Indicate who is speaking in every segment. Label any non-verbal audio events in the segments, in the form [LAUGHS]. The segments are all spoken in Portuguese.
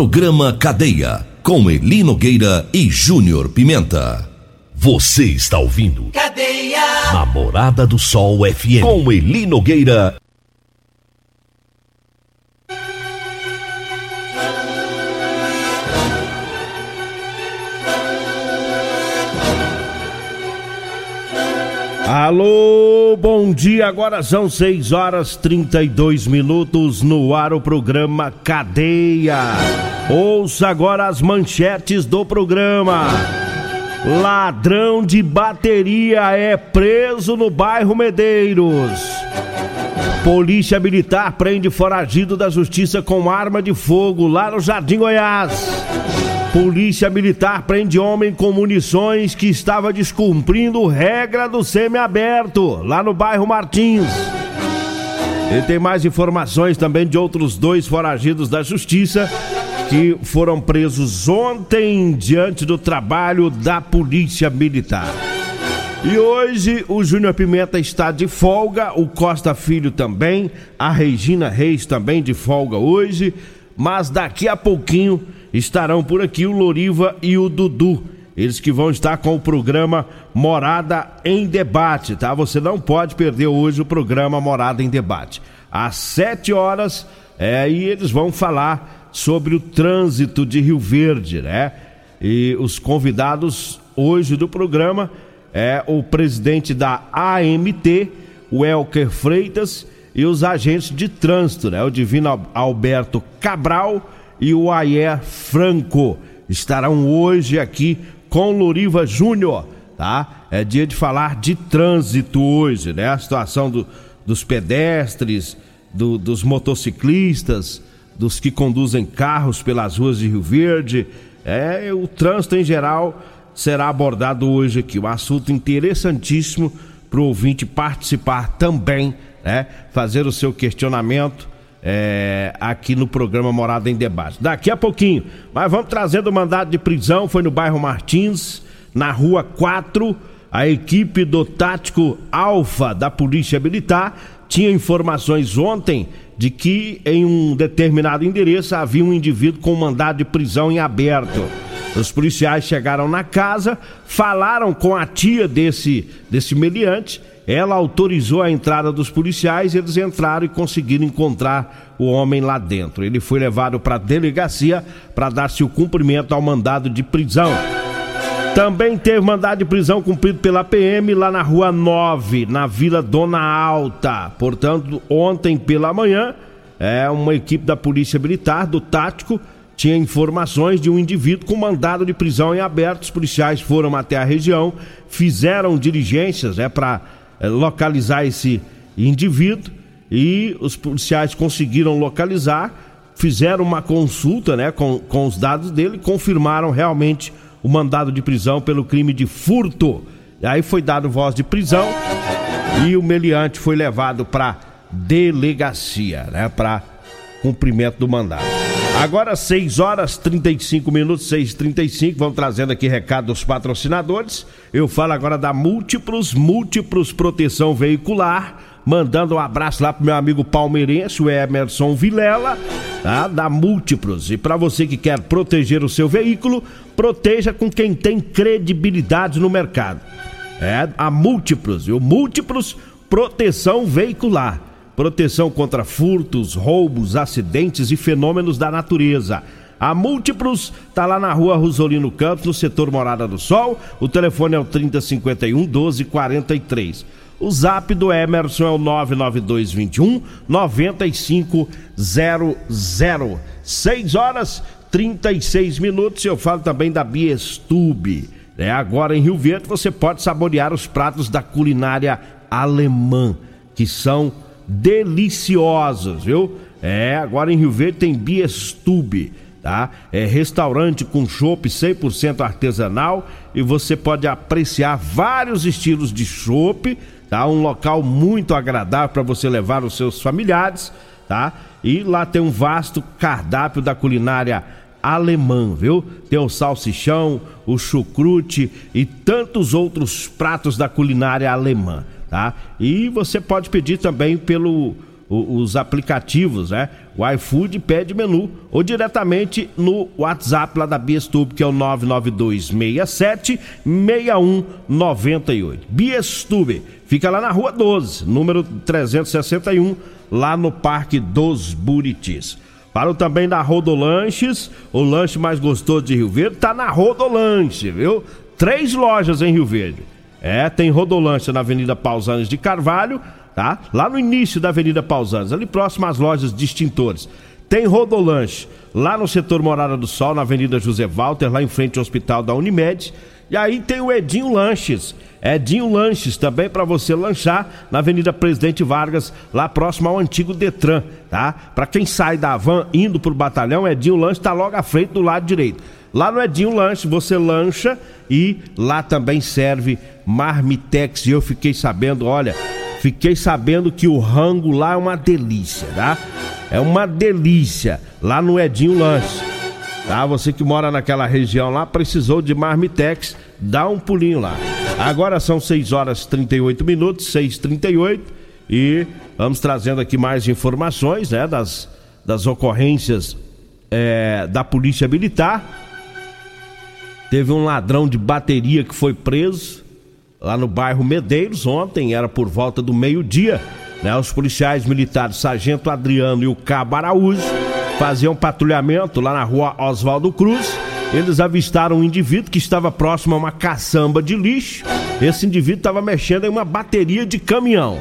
Speaker 1: Programa Cadeia, com Eli Nogueira e Júnior Pimenta. Você está ouvindo
Speaker 2: Cadeia.
Speaker 1: Namorada do Sol FM, com Eli Nogueira
Speaker 3: Alô, bom dia. Agora são 6 horas 32 minutos no ar o programa Cadeia. Ouça agora as manchetes do programa. Ladrão de bateria é preso no bairro Medeiros. Polícia Militar prende foragido da justiça com arma de fogo lá no Jardim Goiás. Polícia Militar prende homem com munições que estava descumprindo regra do semiaberto, lá no bairro Martins. E tem mais informações também de outros dois foragidos da Justiça que foram presos ontem diante do trabalho da Polícia Militar. E hoje o Júnior Pimenta está de folga, o Costa Filho também, a Regina Reis também de folga hoje, mas daqui a pouquinho estarão por aqui o Loriva e o Dudu. Eles que vão estar com o programa Morada em Debate, tá? Você não pode perder hoje o programa Morada em Debate. Às 7 horas, é, e eles vão falar sobre o trânsito de Rio Verde, né? E os convidados hoje do programa é o presidente da AMT, o Elker Freitas, e os agentes de trânsito, né? O Divino Alberto Cabral e o Ayer Franco estarão hoje aqui com Loriva Júnior, tá? É dia de falar de trânsito hoje, né? A situação do, dos pedestres, do, dos motociclistas, dos que conduzem carros pelas ruas de Rio Verde. É, o trânsito em geral será abordado hoje aqui. Um assunto interessantíssimo para o ouvinte participar também, né? Fazer o seu questionamento é, aqui no programa Morada em Debate. Daqui a pouquinho, mas vamos trazendo o mandado de prisão, foi no bairro Martins, na rua 4, a equipe do tático Alfa da Polícia Militar tinha informações ontem de que em um determinado endereço havia um indivíduo com mandado de prisão em aberto. Os policiais chegaram na casa, falaram com a tia desse, desse meliante ela autorizou a entrada dos policiais, eles entraram e conseguiram encontrar o homem lá dentro. Ele foi levado para a delegacia para dar-se o cumprimento ao mandado de prisão. Também teve mandado de prisão cumprido pela PM lá na Rua 9, na Vila Dona Alta. Portanto, ontem pela manhã, é uma equipe da Polícia Militar, do Tático, tinha informações de um indivíduo com mandado de prisão em aberto. Os policiais foram até a região, fizeram diligências é, para é, localizar esse indivíduo e os policiais conseguiram localizar, fizeram uma consulta né, com, com os dados dele, confirmaram realmente o mandado de prisão pelo crime de furto. Aí foi dado voz de prisão e o meliante foi levado para delegacia, né, para cumprimento do mandado. Agora 6 horas 35 minutos, 6h35, vamos trazendo aqui recado dos patrocinadores. Eu falo agora da Múltiplos, Múltiplos Proteção Veicular. Mandando um abraço lá pro meu amigo palmeirense, o Emerson Vilela, tá? Da Múltiplos. E para você que quer proteger o seu veículo, proteja com quem tem credibilidade no mercado. É a Múltiplos, o Múltiplos Proteção Veicular proteção contra furtos, roubos, acidentes e fenômenos da natureza. A Múltiplos está lá na rua Rosolino Campos, no setor Morada do Sol. O telefone é o 3051 1243. O zap do Emerson é o 99221 9500. 6 horas 36 minutos. Eu falo também da Biestube. É, agora em Rio Verde você pode saborear os pratos da culinária alemã, que são deliciosos, viu? É, agora em Rio Verde tem Biestube, tá? É restaurante com chopp 100% artesanal e você pode apreciar vários estilos de chopp, tá? Um local muito agradável para você levar os seus familiares, tá? E lá tem um vasto cardápio da culinária alemã, viu? Tem o salsichão, o chucrute e tantos outros pratos da culinária alemã tá? E você pode pedir também pelo os aplicativos, né? O iFood pede menu ou diretamente no WhatsApp lá da Biestube, que é o 99267 6198. Biestube, fica lá na Rua 12, número 361, lá no Parque dos Buritis. Falo também da Rodolanches, o lanche mais gostoso de Rio Verde tá na Rodolanche, viu? Três lojas em Rio Verde. É, tem Rodolanche na Avenida Pausanes de Carvalho, tá? Lá no início da Avenida Pausanes, ali próximo às lojas de extintores. Tem Rodolanche lá no setor Morada do Sol, na Avenida José Walter, lá em frente ao Hospital da Unimed. E aí tem o Edinho Lanches. Edinho Lanches também para você lanchar na Avenida Presidente Vargas, lá próximo ao antigo Detran, tá? Para quem sai da van indo pro batalhão, Edinho Lanches está logo à frente do lado direito. Lá no Edinho Lanche, você lancha e lá também serve marmitex. E eu fiquei sabendo, olha, Fiquei sabendo que o rango lá é uma delícia, tá? É uma delícia lá no Edinho Lanche. Tá? Você que mora naquela região lá, precisou de marmitex, dá um pulinho lá. Agora são 6 horas 38 minutos, 6h38, e vamos trazendo aqui mais informações, né? Das, das ocorrências é, da Polícia Militar. Teve um ladrão de bateria que foi preso lá no bairro Medeiros ontem, era por volta do meio-dia. Né? Os policiais militares Sargento Adriano e o Cabo Araújo faziam patrulhamento lá na rua Oswaldo Cruz. Eles avistaram um indivíduo que estava próximo a uma caçamba de lixo. Esse indivíduo estava mexendo em uma bateria de caminhão.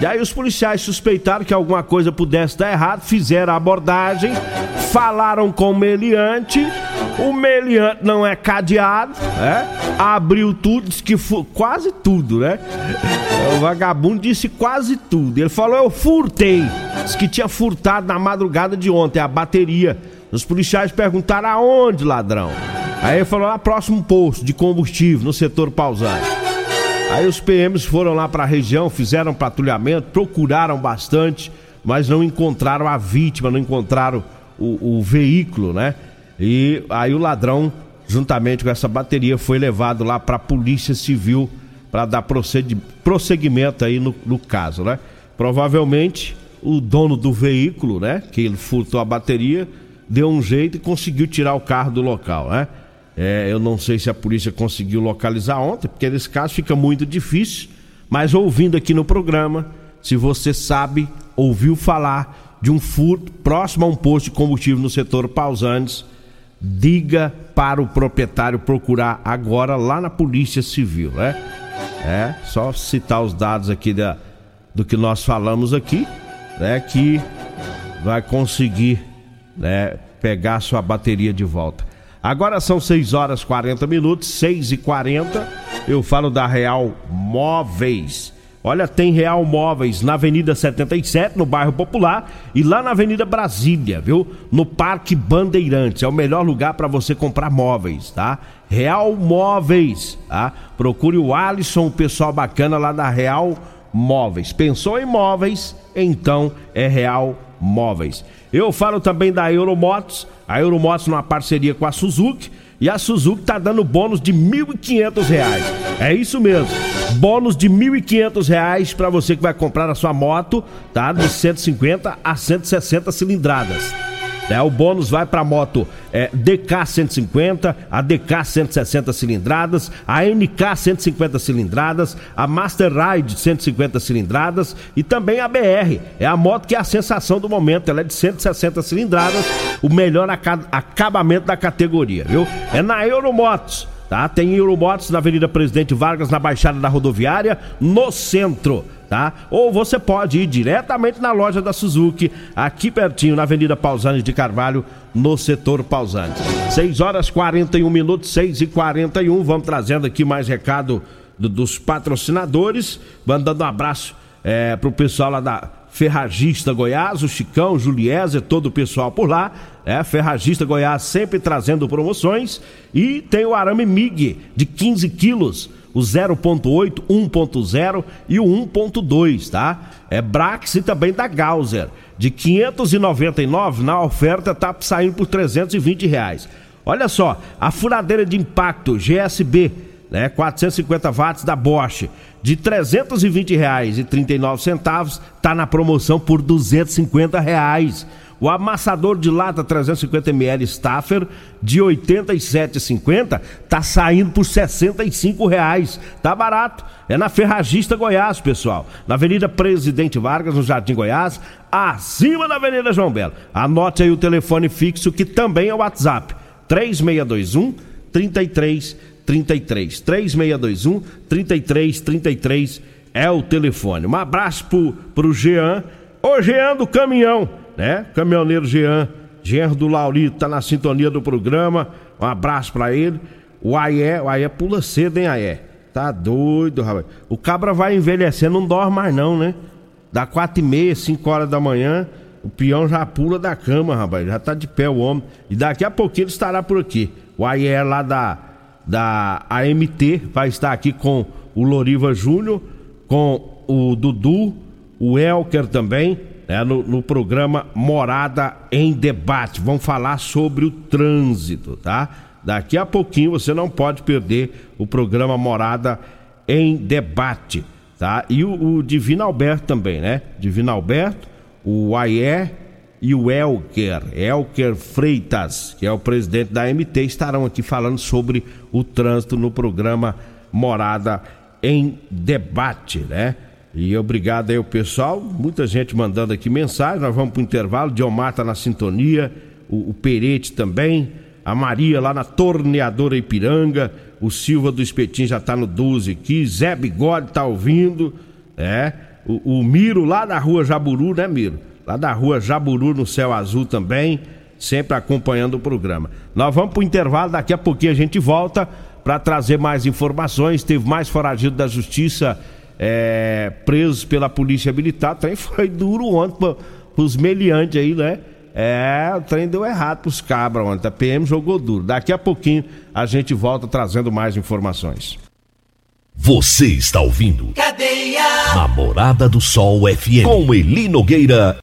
Speaker 3: E aí os policiais suspeitaram que alguma coisa pudesse dar errado, fizeram a abordagem, falaram com o meliante, o meliante não é cadeado, né? Abriu tudo, disse que quase tudo, né? O vagabundo disse quase tudo. Ele falou: Eu furtei. Disse que tinha furtado na madrugada de ontem a bateria. Os policiais perguntaram aonde, ladrão? Aí ele falou: lá próximo posto de combustível, no setor pausado. Aí os PMs foram lá para a região, fizeram patrulhamento, procuraram bastante, mas não encontraram a vítima, não encontraram o, o veículo, né? E aí o ladrão, juntamente com essa bateria, foi levado lá para a Polícia Civil para dar prosseguimento aí no, no caso, né? Provavelmente o dono do veículo, né? Que ele furtou a bateria, deu um jeito e conseguiu tirar o carro do local, né? É, eu não sei se a polícia conseguiu localizar ontem, porque nesse caso fica muito difícil. Mas ouvindo aqui no programa, se você sabe, ouviu falar de um furto próximo a um posto de combustível no setor Pausantes, diga para o proprietário procurar agora lá na Polícia Civil, né? É, só citar os dados aqui da, do que nós falamos aqui, né? Que vai conseguir né, pegar sua bateria de volta. Agora são 6 horas 40 minutos, 6 e 40 Eu falo da Real Móveis. Olha, tem Real Móveis na Avenida 77, no bairro Popular, e lá na Avenida Brasília, viu? No Parque Bandeirantes. É o melhor lugar para você comprar móveis, tá? Real Móveis, tá? Procure o Alisson, o pessoal bacana lá da Real Móveis. Pensou em móveis? Então é Real Móveis. Eu falo também da Euromotos a Euromotos numa parceria com a Suzuki e a Suzuki tá dando bônus de R$ 1.500. É isso mesmo. Bônus de R$ 1.500 para você que vai comprar a sua moto, tá? De 150 a 160 cilindradas. É, o bônus vai para moto é, DK 150, a DK 160 cilindradas, a NK 150 cilindradas, a Master Ride 150 cilindradas e também a BR. É a moto que é a sensação do momento, ela é de 160 cilindradas, o melhor acabamento da categoria, viu? É na Euromotos. Tá? Tem Euromotos na Avenida Presidente Vargas, na Baixada da Rodoviária, no centro tá? Ou você pode ir diretamente na loja da Suzuki, aqui pertinho, na Avenida Pausanes de Carvalho, no setor Pausanes. 6 horas 41 minutos, 6 e 41 Vamos trazendo aqui mais recado do, dos patrocinadores. Mandando um abraço é, pro pessoal lá da Ferragista Goiás, o Chicão, o Juliézer, todo o pessoal por lá. É, Ferragista Goiás sempre trazendo promoções. E tem o arame MIG de 15 quilos o 0.8, 1.0 e o 1.2, tá? É Brax e também da Gauser. De 599 na oferta tá saindo por 320 reais. Olha só, a furadeira de impacto GSB, né, 450 watts da Bosch, de 320 reais e 39 centavos, tá na promoção por 250 reais. O amassador de lata 350ml Staffer de 87,50 tá saindo por 65 reais. Tá barato. É na Ferragista Goiás, pessoal. Na Avenida Presidente Vargas, no Jardim Goiás, acima da Avenida João Belo. Anote aí o telefone fixo que também é o WhatsApp. 3621 3333. 3621 3333 é o telefone. Um abraço pro, pro Jean. Ô Jean do caminhão né? Caminhoneiro Jean, genro do Laurito, tá na sintonia do programa. Um abraço para ele. O Aé, o Aé pula cedo, hein, Aé? Tá doido, rapaz. O cabra vai envelhecendo, não dorme mais não, né? Dá quatro e meia, cinco horas da manhã, o peão já pula da cama, rapaz. Já tá de pé o homem. E daqui a pouquinho ele estará por aqui. O Aé lá da, da AMT vai estar aqui com o Loriva Júnior, com o Dudu, o Elker também né, no, no, programa Morada em Debate. Vamos falar sobre o trânsito, tá? Daqui a pouquinho você não pode perder o programa Morada em Debate, tá? E o, o Divino Alberto também, né? Divino Alberto, o Aie e o Elker, Elker Freitas, que é o presidente da MT, estarão aqui falando sobre o trânsito no programa Morada em Debate, né? E obrigado aí ao pessoal, muita gente mandando aqui mensagem. Nós vamos para o intervalo. Diomar tá na sintonia, o, o Perete também, a Maria lá na Torneadora Ipiranga, o Silva do Espetinho já tá no 12 aqui, Zé Bigode tá ouvindo, é. O, o Miro lá da rua Jaburu, né, Miro? Lá da rua Jaburu no Céu Azul também, sempre acompanhando o programa. Nós vamos para o intervalo, daqui a pouquinho a gente volta para trazer mais informações. Teve mais foragido da justiça é, presos pela polícia militar. O trem foi duro ontem para os meliantes aí, né? É, o trem deu errado pros cabras ontem. A PM jogou duro. Daqui a pouquinho a gente volta trazendo mais informações.
Speaker 1: Você está ouvindo? Cadeia! Namorada do Sol FM. Com Eli Nogueira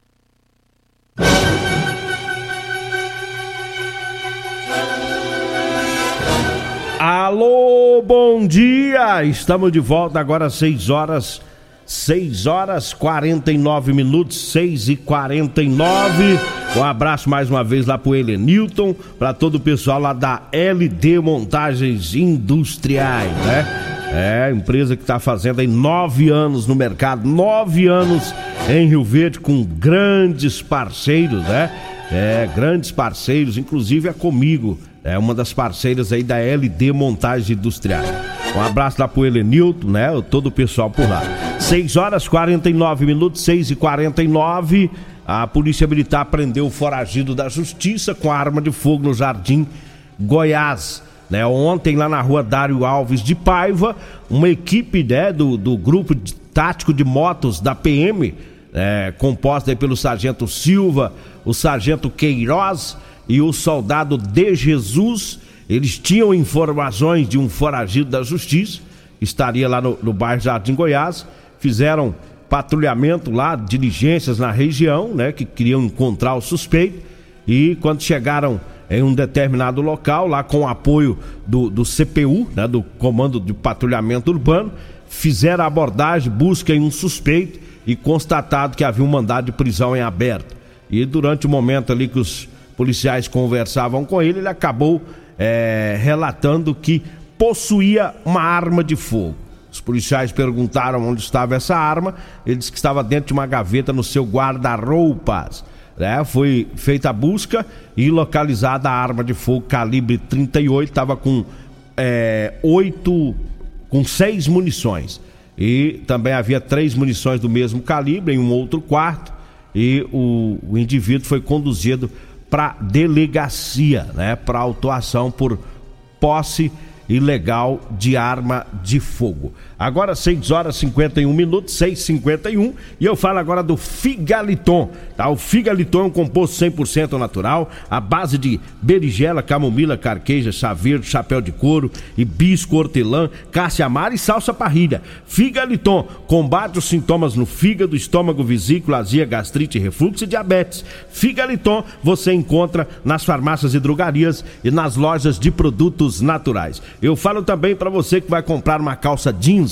Speaker 3: Alô, bom dia! Estamos de volta agora às 6 horas, 6 horas 49 minutos, 6 e 49. Um abraço mais uma vez lá pro Newton, para todo o pessoal lá da LD Montagens Industriais, né? É, empresa que está fazendo aí nove anos no mercado, nove anos em Rio Verde com grandes parceiros, né? É, grandes parceiros, inclusive é comigo é uma das parceiras aí da LD Montagem Industrial. Um abraço lá pro Helenilton, né? Todo o pessoal por lá. 6 horas 49 minutos, 6 e 49 A Polícia Militar prendeu o foragido da Justiça com arma de fogo no Jardim Goiás. Né, ontem, lá na rua Dário Alves de Paiva, uma equipe né, do, do grupo de, tático de motos da PM, é, composta pelo Sargento Silva, o Sargento Queiroz e o soldado de Jesus, eles tinham informações de um foragido da justiça, estaria lá no, no bairro Jardim Goiás, fizeram patrulhamento lá, diligências na região, né, que queriam encontrar o suspeito, e quando chegaram em um determinado local, lá com o apoio do, do CPU, né, do Comando de Patrulhamento Urbano, fizeram a abordagem, busca em um suspeito e constatado que havia um mandado de prisão em aberto. E durante o momento ali que os policiais conversavam com ele, ele acabou é, relatando que possuía uma arma de fogo. Os policiais perguntaram onde estava essa arma, ele disse que estava dentro de uma gaveta no seu guarda-roupas. Né? Foi feita a busca e localizada a arma de fogo calibre 38, estava com é, oito, com seis munições. E também havia três munições do mesmo calibre em um outro quarto. E o, o indivíduo foi conduzido para delegacia, né, para autuação por posse ilegal de arma de fogo. Agora 6 horas 51 minutos, 6:51, e eu falo agora do Figaliton, tá? O Figaliton é um composto 100% natural, à base de berigela, camomila, carqueja, chá verde, chapéu de couro, hibisco, hortelã, cássia amara e salsa parrilha. Figaliton combate os sintomas no fígado, estômago, vesícula, azia, gastrite, refluxo e diabetes. Figaliton você encontra nas farmácias e drogarias e nas lojas de produtos naturais. Eu falo também para você que vai comprar uma calça jeans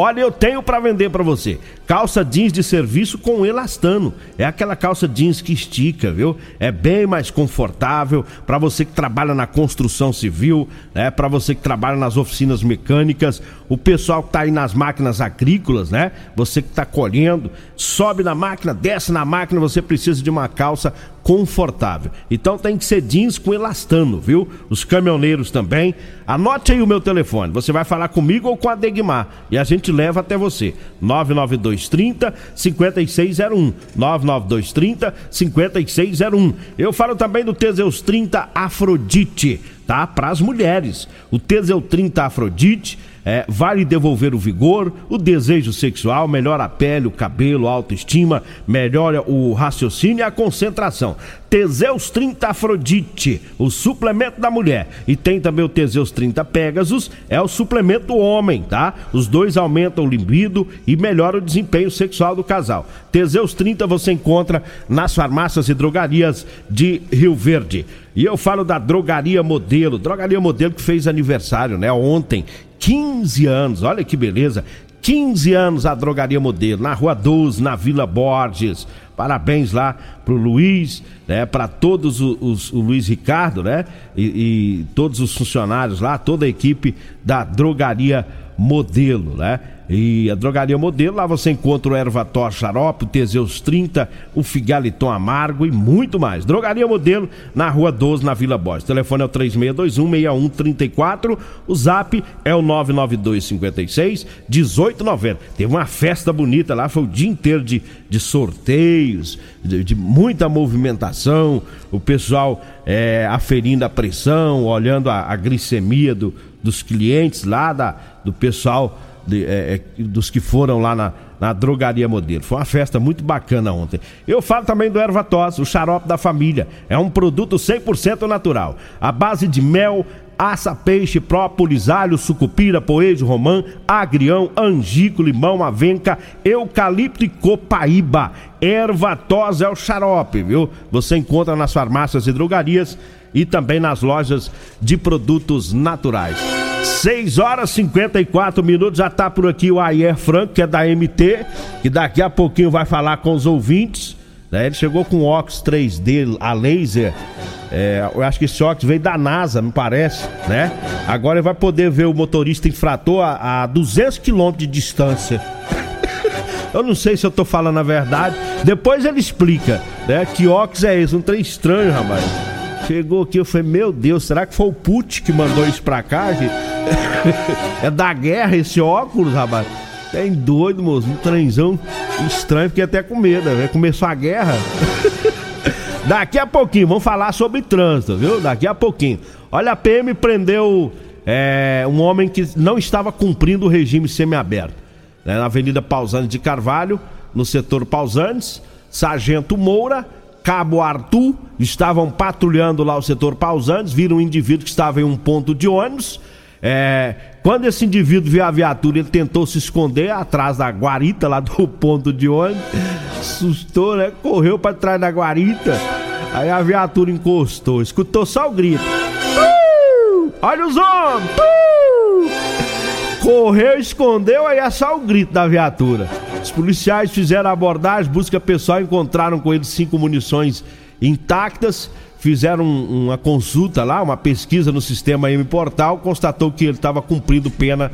Speaker 3: Olha, eu tenho para vender para você. Calça jeans de serviço com elastano. É aquela calça jeans que estica, viu? É bem mais confortável para você que trabalha na construção civil, né? Para você que trabalha nas oficinas mecânicas, o pessoal que tá aí nas máquinas agrícolas, né? Você que tá colhendo, sobe na máquina, desce na máquina, você precisa de uma calça confortável. Então tem que ser jeans com elastano, viu? Os caminhoneiros também. Anote aí o meu telefone. Você vai falar comigo ou com a Degmar e a gente leva até você. 99230 5601. 99230 5601. Eu falo também do Teseus 30 Afrodite, tá? Para as mulheres. O Teseus 30 Afrodite é, vai devolver o vigor, o desejo sexual, melhora a pele, o cabelo, a autoestima, melhora o raciocínio e a concentração. Teseus 30 Afrodite, o suplemento da mulher. E tem também o Teseus 30 Pegasus, é o suplemento homem, tá? Os dois aumentam o libido e melhoram o desempenho sexual do casal. Teseus 30 você encontra nas farmácias e drogarias de Rio Verde. E eu falo da Drogaria Modelo, Drogaria Modelo que fez aniversário, né, ontem. 15 anos, olha que beleza. 15 anos a Drogaria Modelo, na Rua 12, na Vila Borges. Parabéns lá pro Luiz, né? Para todos os, os, o Luiz Ricardo, né? E, e todos os funcionários lá, toda a equipe da Drogaria Modelo, né? E a drogaria modelo, lá você encontra o Ervator Xarope, o Teseus 30, o Figaliton Amargo e muito mais. Drogaria modelo na rua 12, na Vila Borges. O telefone é o 3621-6134. O zap é o 99256-1890. Teve uma festa bonita lá, foi o dia inteiro de, de sorteios, de, de muita movimentação. O pessoal é, aferindo a pressão, olhando a, a glicemia do, dos clientes lá, da, do pessoal de, é, é, dos que foram lá na, na drogaria modelo. Foi uma festa muito bacana ontem. Eu falo também do Ervatos, o xarope da família. É um produto 100% natural. A base de mel, aça, peixe, própolis, alho, sucupira, poejo, romã, agrião, angico, limão, avenca, eucalipto e copaíba. Ervatos é o xarope, viu? Você encontra nas farmácias e drogarias e também nas lojas de produtos naturais. 6 horas e 54 minutos, já tá por aqui o Ayer Franco, que é da MT, que daqui a pouquinho vai falar com os ouvintes. Né? Ele chegou com óculos 3D a laser. É, eu acho que esse óculos veio da NASA, não parece, né? Agora ele vai poder ver o motorista infrator a, a 200 km de distância. [LAUGHS] Eu não sei se eu tô falando a verdade. Depois ele explica, né? Que óculos é esse? Um trem estranho, rapaz. Chegou aqui, eu falei, meu Deus, será que foi o Put que mandou isso pra cá, gente? [LAUGHS] é da guerra esse óculos, rapaz. Tem doido, moço. Um trenzão estranho, fiquei até com medo, né? Começou a guerra. [LAUGHS] Daqui a pouquinho, vamos falar sobre trânsito, viu? Daqui a pouquinho. Olha, a PM prendeu é, um homem que não estava cumprindo o regime semiaberto. Né? Na Avenida Pausanes de Carvalho, no setor Pausanes, Sargento Moura Cabo Arthur estavam patrulhando lá o setor Pausantes, viram um indivíduo que estava em um ponto de ônibus. É, quando esse indivíduo viu a viatura, ele tentou se esconder atrás da guarita lá do [LAUGHS] ponto de ônibus. Assustou, né? Correu para trás da guarita. Aí a viatura encostou, escutou só o grito. Uh! Olha os homens! Uh! Correu, escondeu, aí é só o grito da viatura. Os policiais fizeram a abordagem, busca pessoal, encontraram com ele cinco munições intactas, fizeram uma consulta lá, uma pesquisa no sistema M Portal, constatou que ele estava cumprindo pena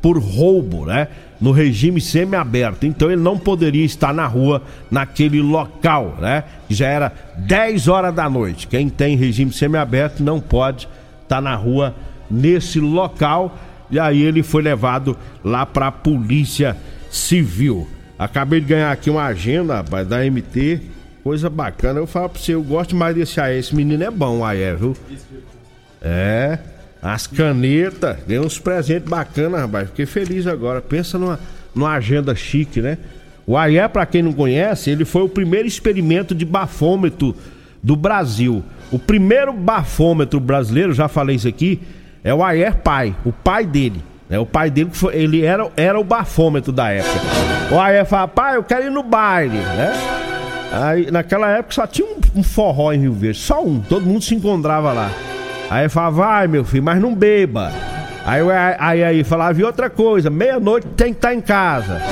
Speaker 3: por roubo, né? No regime semiaberto. Então ele não poderia estar na rua naquele local, né? Já era 10 horas da noite. Quem tem regime semiaberto não pode estar na rua nesse local. E aí ele foi levado lá para a polícia civil. Acabei de ganhar aqui uma agenda, rapaz, da MT. Coisa bacana. Eu falo pra você, eu gosto mais desse aí. Esse menino é bom, aí, é, viu? É. As canetas, ganhei uns presentes bacanas, rapaz. Fiquei feliz agora. Pensa numa, numa agenda chique, né? O AIE, para quem não conhece, ele foi o primeiro experimento de bafômetro do Brasil. O primeiro bafômetro brasileiro, já falei isso aqui, é o Ayer Pai, o pai dele. É, o pai dele, foi, ele era, era o bafômetro da época. O Ayer fala, pai, eu quero ir no baile, né? Aí, naquela época só tinha um, um, forró em Rio Verde, só um, todo mundo se encontrava lá. Aí falava, vai meu filho, mas não beba. Aí, aí, aí falava, e outra coisa, meia-noite tem que estar tá em casa.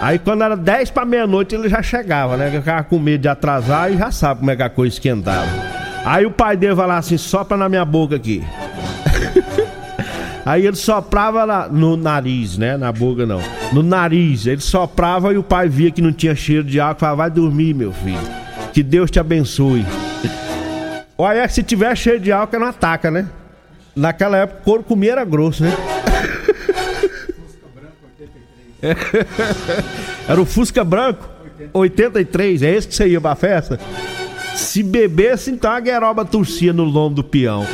Speaker 3: Aí quando era 10 para meia-noite ele já chegava, né? Eu ficava com medo de atrasar e já sabe como é que a coisa esquentava. Aí o pai dele falava assim, sopra na minha boca aqui. Aí ele soprava lá no nariz, né? Na boca não. No nariz. Ele soprava e o pai via que não tinha cheiro de álcool. Falava, vai dormir, meu filho. Que Deus te abençoe. Olha, se tiver cheiro de álcool, não ataca, né? Naquela época couro comia era grosso, né? [LAUGHS] Era o Fusca Branco 83, é esse que você ia pra festa? Se bebesse, então a gueroba torcia no lombo do peão.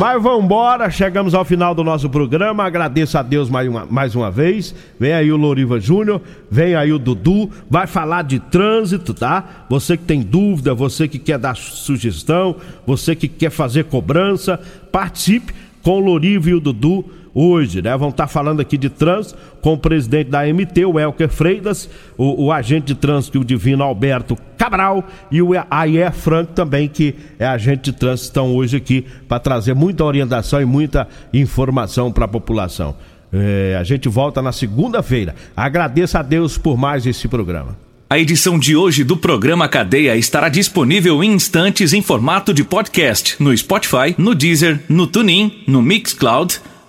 Speaker 3: Mas vambora, chegamos ao final do nosso programa. Agradeço a Deus mais uma, mais uma vez. Vem aí o Loriva Júnior, vem aí o Dudu, vai falar de trânsito, tá? Você que tem dúvida, você que quer dar sugestão, você que quer fazer cobrança, participe com o Loriva e o Dudu hoje, né? Vamos estar tá falando aqui de trânsito com o presidente da MT, o Elker Freitas, o, o agente de trânsito, o Divino Alberto Cabral e o Ayer Franco também, que é agente de trânsito, estão hoje aqui para trazer muita orientação e muita informação para a população. É, a gente volta na segunda-feira. Agradeço a Deus por mais esse programa.
Speaker 1: A edição de hoje do programa Cadeia estará disponível em instantes em formato de podcast no Spotify, no Deezer, no TuneIn, no Mixcloud